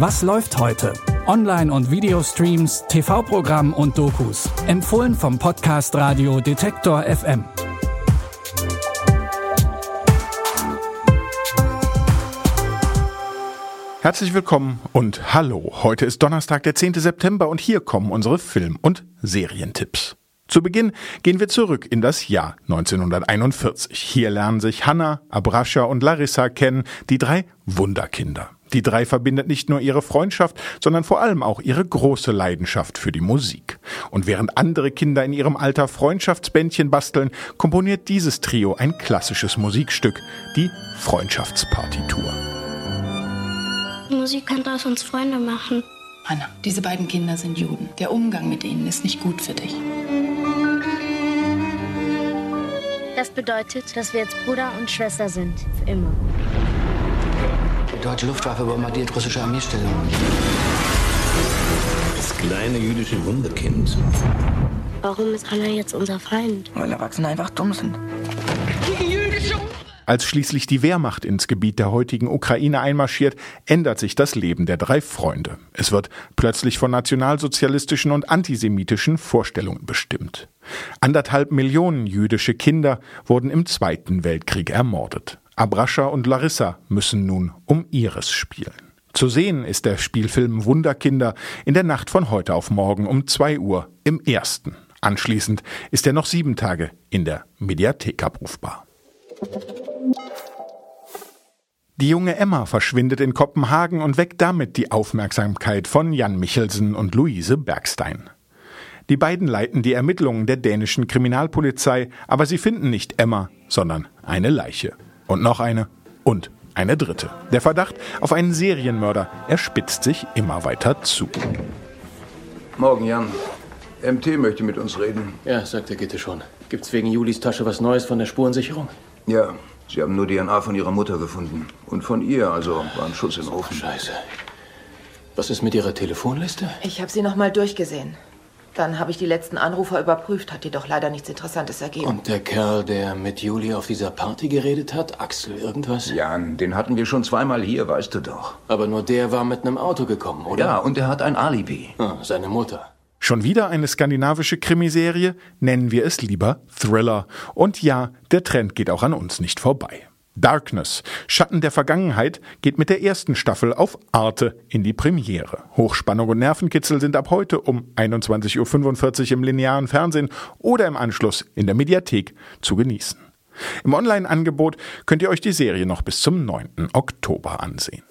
Was läuft heute? Online- und Videostreams, TV-Programm und Dokus. Empfohlen vom Podcast Radio Detektor FM. Herzlich willkommen und hallo. Heute ist Donnerstag, der 10. September und hier kommen unsere Film- und Serientipps. Zu Beginn gehen wir zurück in das Jahr 1941. Hier lernen sich Hannah, Abrascha und Larissa kennen, die drei Wunderkinder. Die drei verbindet nicht nur ihre Freundschaft, sondern vor allem auch ihre große Leidenschaft für die Musik. Und während andere Kinder in ihrem Alter Freundschaftsbändchen basteln, komponiert dieses Trio ein klassisches Musikstück, die Freundschaftspartitur. Musik kann aus uns Freunde machen. Anna, diese beiden Kinder sind Juden. Der Umgang mit ihnen ist nicht gut für dich. Das bedeutet, dass wir jetzt Bruder und Schwester sind. Für immer. Die deutsche Luftwaffe bombardiert russische Armeestellungen. Das kleine jüdische Wunderkind. Warum ist Anna jetzt unser Feind? Weil Erwachsene einfach dumm sind. Als schließlich die Wehrmacht ins Gebiet der heutigen Ukraine einmarschiert, ändert sich das Leben der drei Freunde. Es wird plötzlich von nationalsozialistischen und antisemitischen Vorstellungen bestimmt. Anderthalb Millionen jüdische Kinder wurden im Zweiten Weltkrieg ermordet. Abrascha und Larissa müssen nun um ihres spielen. Zu sehen ist der Spielfilm Wunderkinder in der Nacht von heute auf morgen um zwei Uhr im ersten. Anschließend ist er noch sieben Tage in der Mediathek abrufbar. Die junge Emma verschwindet in Kopenhagen und weckt damit die Aufmerksamkeit von Jan Michelsen und Luise Bergstein. Die beiden leiten die Ermittlungen der dänischen Kriminalpolizei, aber sie finden nicht Emma, sondern eine Leiche. Und noch eine und eine dritte. Der Verdacht auf einen Serienmörder, er spitzt sich immer weiter zu. Morgen, Jan. MT möchte mit uns reden. Ja, sagt der Gitte schon. Gibt's wegen Julis Tasche was Neues von der Spurensicherung? Ja, sie haben nur DNA von ihrer Mutter gefunden. Und von ihr, also war ein Schuss im Ofen. Scheiße. Was ist mit Ihrer Telefonliste? Ich habe sie noch mal durchgesehen. Dann habe ich die letzten Anrufer überprüft, hat jedoch leider nichts Interessantes ergeben. Und der Kerl, der mit Juli auf dieser Party geredet hat, Axel irgendwas? Jan, den hatten wir schon zweimal hier, weißt du doch. Aber nur der war mit einem Auto gekommen, oder? Ja, und er hat ein Alibi. Ah, seine Mutter. Schon wieder eine skandinavische Krimiserie? Nennen wir es lieber Thriller. Und ja, der Trend geht auch an uns nicht vorbei. Darkness, Schatten der Vergangenheit, geht mit der ersten Staffel auf Arte in die Premiere. Hochspannung und Nervenkitzel sind ab heute um 21.45 Uhr im linearen Fernsehen oder im Anschluss in der Mediathek zu genießen. Im Online-Angebot könnt ihr euch die Serie noch bis zum 9. Oktober ansehen.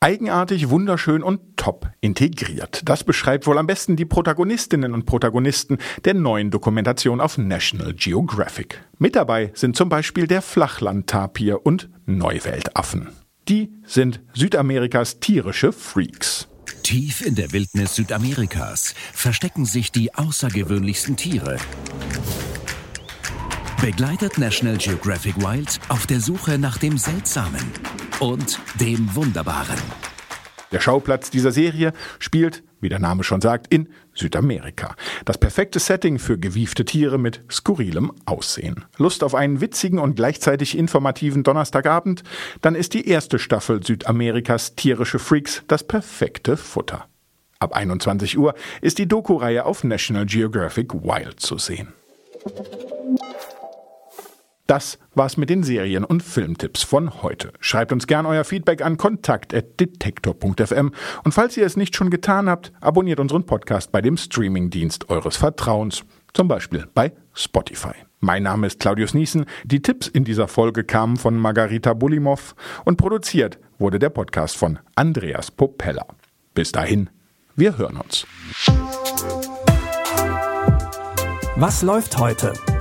Eigenartig, wunderschön und top integriert. Das beschreibt wohl am besten die Protagonistinnen und Protagonisten der neuen Dokumentation auf National Geographic. Mit dabei sind zum Beispiel der Flachlandtapir und Neuweltaffen. Die sind Südamerikas tierische Freaks. Tief in der Wildnis Südamerikas verstecken sich die außergewöhnlichsten Tiere. Begleitet National Geographic Wild auf der Suche nach dem Seltsamen und dem Wunderbaren. Der Schauplatz dieser Serie spielt, wie der Name schon sagt, in Südamerika. Das perfekte Setting für gewiefte Tiere mit skurrilem Aussehen. Lust auf einen witzigen und gleichzeitig informativen Donnerstagabend? Dann ist die erste Staffel Südamerikas tierische Freaks das perfekte Futter. Ab 21 Uhr ist die Doku-Reihe auf National Geographic Wild zu sehen. Das war's mit den Serien- und Filmtipps von heute. Schreibt uns gern euer Feedback an kontakt.detektor.fm und falls ihr es nicht schon getan habt, abonniert unseren Podcast bei dem Streamingdienst eures Vertrauens, zum Beispiel bei Spotify. Mein Name ist Claudius Niesen. Die Tipps in dieser Folge kamen von Margarita Bulimov und produziert wurde der Podcast von Andreas Popella. Bis dahin, wir hören uns. Was läuft heute?